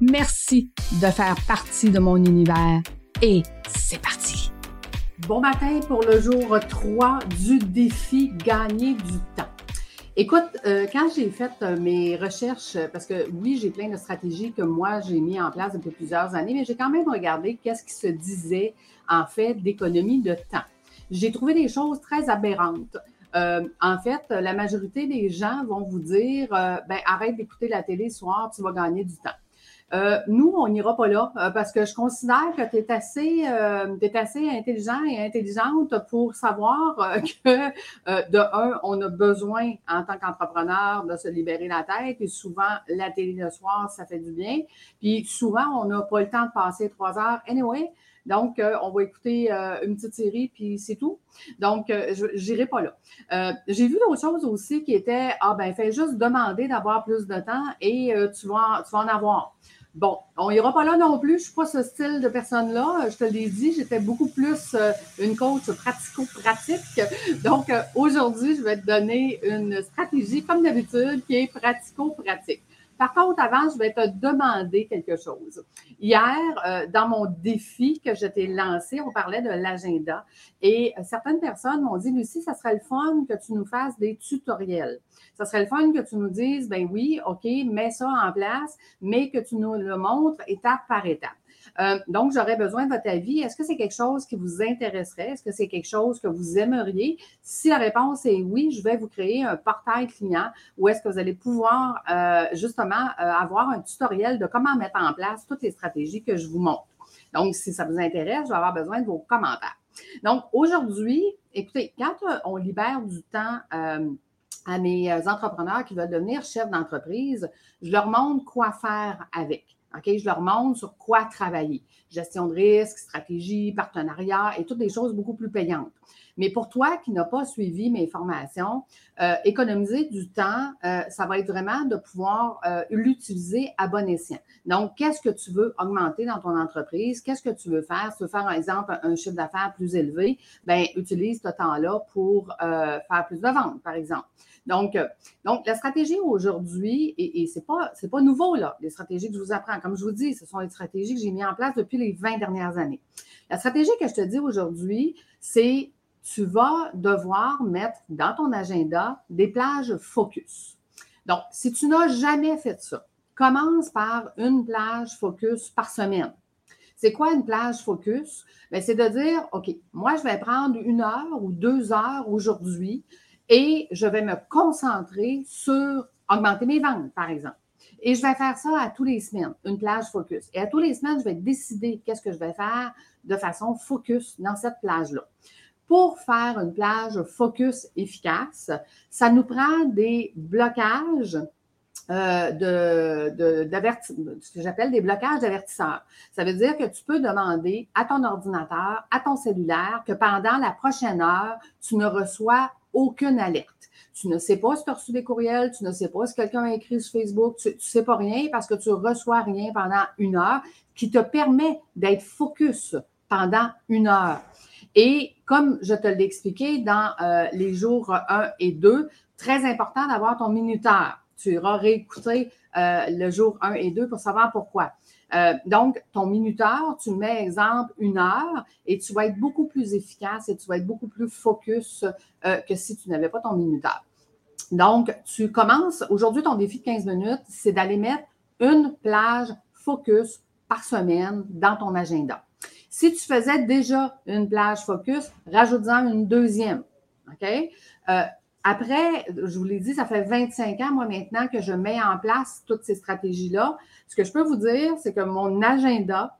Merci de faire partie de mon univers et c'est parti. Bon matin pour le jour 3 du défi gagner du temps. Écoute, euh, quand j'ai fait euh, mes recherches, parce que oui, j'ai plein de stratégies que moi j'ai mis en place depuis plusieurs années, mais j'ai quand même regardé qu'est-ce qui se disait en fait d'économie de temps. J'ai trouvé des choses très aberrantes. Euh, en fait, la majorité des gens vont vous dire euh, ben, arrête d'écouter la télé ce soir, tu vas gagner du temps. Euh, nous, on n'ira pas là parce que je considère que tu es assez, assez intelligent et intelligente pour savoir que, de un, on a besoin en tant qu'entrepreneur de se libérer la tête et souvent, la télé le soir, ça fait du bien. Puis souvent, on n'a pas le temps de passer trois heures. Anyway, donc, euh, on va écouter euh, une petite série, puis c'est tout. Donc, euh, je n'irai pas là. J'ai vu d'autres choses aussi qui étaient, ah ben, fais juste demander d'avoir plus de temps et tu, vas, tu vas en avoir. Bon, on n'ira pas là non plus. Je ne suis pas ce style de personne-là. Je te l'ai dit, j'étais beaucoup plus une coach pratico-pratique. Donc, aujourd'hui, je vais te donner une stratégie, comme d'habitude, qui est pratico-pratique. Par contre, avant, je vais te demander quelque chose. Hier, euh, dans mon défi que je t'ai lancé, on parlait de l'agenda et euh, certaines personnes m'ont dit, Lucie, ça serait le fun que tu nous fasses des tutoriels. Ça serait le fun que tu nous dises, ben oui, OK, mets ça en place, mais que tu nous le montres étape par étape. Euh, donc, j'aurais besoin de votre avis. Est-ce que c'est quelque chose qui vous intéresserait? Est-ce que c'est quelque chose que vous aimeriez? Si la réponse est oui, je vais vous créer un portail client où est-ce que vous allez pouvoir euh, justement euh, avoir un tutoriel de comment mettre en place toutes les stratégies que je vous montre. Donc, si ça vous intéresse, je vais avoir besoin de vos commentaires. Donc, aujourd'hui, écoutez, quand on libère du temps à mes entrepreneurs qui veulent devenir chefs d'entreprise, je leur montre quoi faire avec. Je leur montre sur quoi travailler. Gestion de risque, stratégie, partenariat et toutes des choses beaucoup plus payantes. Mais pour toi qui n'as pas suivi mes formations, euh, économiser du temps, euh, ça va être vraiment de pouvoir euh, l'utiliser à bon escient. Donc, qu'est-ce que tu veux augmenter dans ton entreprise? Qu'est-ce que tu veux faire? Si tu veux faire, par exemple, un chiffre d'affaires plus élevé, bien, utilise ce temps-là pour faire plus de ventes, par exemple. Donc, donc la stratégie aujourd'hui, et, et c'est pas, nouveau, là, les stratégies que je vous apprends. Comme je vous dis, ce sont les stratégies que j'ai mises en place depuis les 20 dernières années. La stratégie que je te dis aujourd'hui, c'est tu vas devoir mettre dans ton agenda des plages focus. Donc, si tu n'as jamais fait ça, commence par une plage focus par semaine. C'est quoi une plage focus? Ben, c'est de dire, OK, moi, je vais prendre une heure ou deux heures aujourd'hui et je vais me concentrer sur augmenter mes ventes, par exemple. Et je vais faire ça à tous les semaines, une plage focus. Et à tous les semaines, je vais décider qu'est-ce que je vais faire de façon focus dans cette plage-là. Pour faire une plage focus efficace, ça nous prend des blocages euh, ce que j'appelle des blocages d'avertisseurs. Ça veut dire que tu peux demander à ton ordinateur, à ton cellulaire, que pendant la prochaine heure, tu ne reçois aucune alerte. Tu ne sais pas si tu as reçu des courriels, tu ne sais pas si quelqu'un a écrit sur Facebook, tu ne sais pas rien parce que tu ne reçois rien pendant une heure qui te permet d'être focus pendant une heure. Et comme je te l'ai expliqué dans euh, les jours 1 et 2, très important d'avoir ton minuteur. Tu iras réécouter euh, le jour 1 et 2 pour savoir pourquoi. Euh, donc, ton minuteur, tu mets exemple une heure et tu vas être beaucoup plus efficace et tu vas être beaucoup plus focus que si tu n'avais pas ton minuteur. Donc, tu commences, aujourd'hui, ton défi de 15 minutes, c'est d'aller mettre une plage focus par semaine dans ton agenda. Si tu faisais déjà une plage focus, rajoute-en une deuxième. OK? Euh, après, je vous l'ai dit, ça fait 25 ans, moi, maintenant, que je mets en place toutes ces stratégies-là. Ce que je peux vous dire, c'est que mon agenda,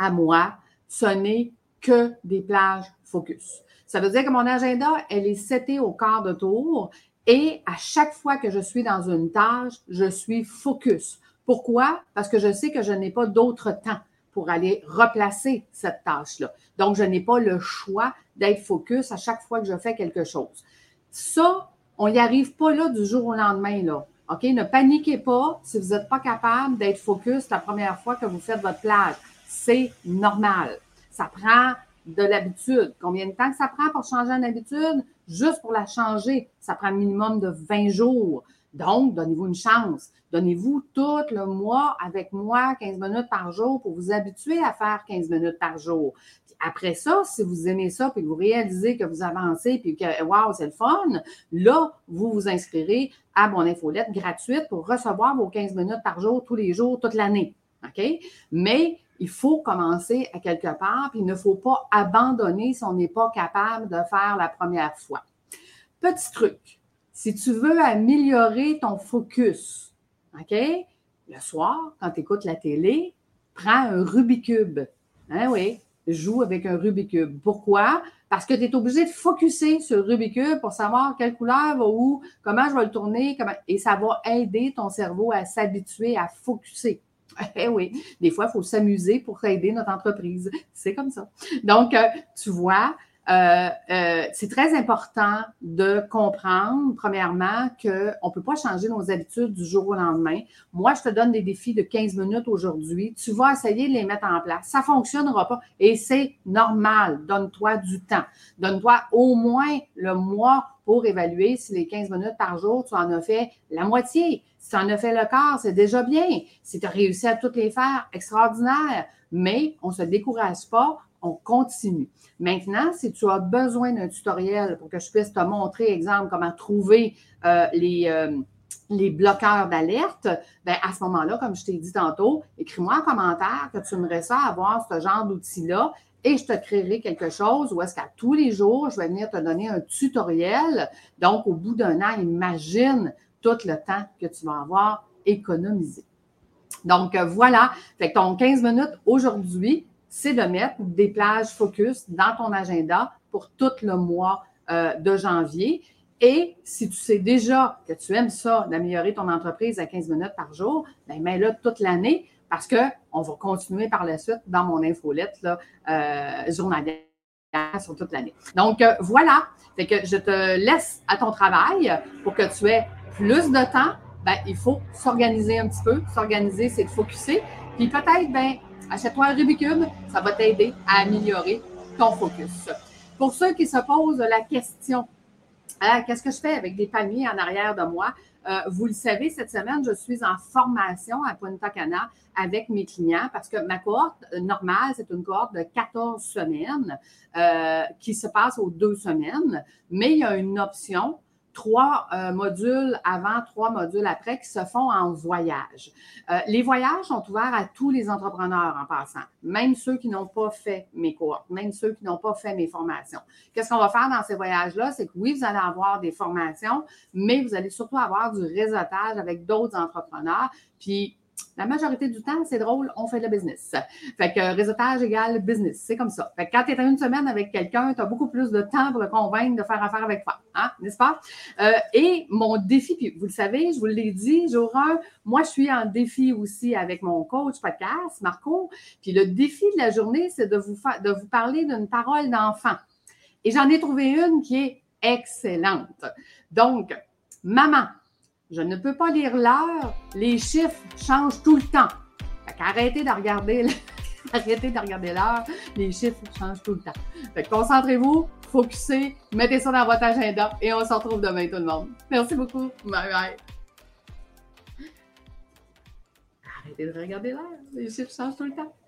à moi, ce n'est que des plages focus. Ça veut dire que mon agenda, elle est setée au quart de tour et à chaque fois que je suis dans une tâche, je suis focus. Pourquoi? Parce que je sais que je n'ai pas d'autre temps pour aller replacer cette tâche-là. Donc, je n'ai pas le choix d'être focus à chaque fois que je fais quelque chose. Ça, on n'y arrive pas là du jour au lendemain, là. OK? Ne paniquez pas si vous n'êtes pas capable d'être focus la première fois que vous faites votre plage. C'est normal. Ça prend de l'habitude. Combien de temps ça prend pour changer une habitude? Juste pour la changer, ça prend un minimum de 20 jours. Donc, donnez-vous une chance. Donnez-vous tout le mois avec moi 15 minutes par jour pour vous habituer à faire 15 minutes par jour. après ça, si vous aimez ça, puis vous réalisez que vous avancez, puis que, wow, c'est le fun, là, vous vous inscrirez à mon infolette gratuite pour recevoir vos 15 minutes par jour, tous les jours, toute l'année. OK? Mais il faut commencer à quelque part, puis il ne faut pas abandonner si on n'est pas capable de faire la première fois. Petit truc, si tu veux améliorer ton focus, OK? Le soir, quand tu écoutes la télé, prends un Rubik's Hein, oui, joue avec un Rubik's Pourquoi? Parce que tu es obligé de focuser sur le Rubik's pour savoir quelle couleur va où, comment je vais le tourner, comment... et ça va aider ton cerveau à s'habituer à focuser. Eh oui, des fois, il faut s'amuser pour aider notre entreprise. C'est comme ça. Donc, euh, tu vois, euh, euh, c'est très important de comprendre, premièrement, qu'on ne peut pas changer nos habitudes du jour au lendemain. Moi, je te donne des défis de 15 minutes aujourd'hui. Tu vas essayer de les mettre en place. Ça ne fonctionnera pas et c'est normal. Donne-toi du temps. Donne-toi au moins le mois pour évaluer si les 15 minutes par jour, tu en as fait la moitié. Si tu en as fait le quart, c'est déjà bien. Si tu as réussi à toutes les faire, extraordinaire. Mais on ne se décourage pas, on continue. Maintenant, si tu as besoin d'un tutoriel pour que je puisse te montrer, exemple, comment trouver euh, les, euh, les bloqueurs d'alerte, ben à ce moment-là, comme je t'ai dit tantôt, écris-moi en commentaire que tu aimerais ça avoir ce genre d'outil-là et je te créerai quelque chose où est-ce qu'à tous les jours, je vais venir te donner un tutoriel. Donc, au bout d'un an, imagine tout le temps que tu vas avoir économisé. Donc, voilà. Fait que ton 15 minutes aujourd'hui, c'est de mettre des plages focus dans ton agenda pour tout le mois euh, de janvier. Et si tu sais déjà que tu aimes ça, d'améliorer ton entreprise à 15 minutes par jour, bien, mets-le toute l'année parce qu'on va continuer par la suite dans mon infolette là, euh, journalière sur toute l'année. Donc, euh, voilà. Fait que je te laisse à ton travail pour que tu aies plus de temps. Ben, il faut s'organiser un petit peu. S'organiser, c'est de focuser. Puis peut-être, ben, Achète-toi un Rubik's ça va t'aider à améliorer ton focus. Pour ceux qui se posent la question, hein, qu'est-ce que je fais avec des palmiers en arrière de moi? Euh, vous le savez, cette semaine, je suis en formation à Punta Cana avec mes clients parce que ma cohorte normale, c'est une cohorte de 14 semaines euh, qui se passe aux deux semaines, mais il y a une option trois euh, modules avant, trois modules après qui se font en voyage. Euh, les voyages sont ouverts à tous les entrepreneurs en passant, même ceux qui n'ont pas fait mes cours, même ceux qui n'ont pas fait mes formations. Qu'est-ce qu'on va faire dans ces voyages-là? C'est que oui, vous allez avoir des formations, mais vous allez surtout avoir du réseautage avec d'autres entrepreneurs. Puis la majorité du temps, c'est drôle, on fait le business. Fait que réseautage égale business. C'est comme ça. Fait que quand tu es une semaine avec quelqu'un, tu as beaucoup plus de temps pour le convaincre de faire affaire avec toi. Hein, n'est-ce pas? Euh, et mon défi, puis vous le savez, je vous l'ai dit, jour 1, moi, je suis en défi aussi avec mon coach podcast, Marco. Puis le défi de la journée, c'est de vous, de vous parler d'une parole d'enfant. Et j'en ai trouvé une qui est excellente. Donc, maman, je ne peux pas lire l'heure, les chiffres changent tout le temps. arrêtez de regarder, arrêtez de regarder l'heure, les chiffres changent tout le temps. Fait concentrez-vous, focussez, mettez ça dans votre agenda et on se retrouve demain tout le monde. Merci beaucoup. Bye bye. Arrêtez de regarder l'heure, les chiffres changent tout le temps.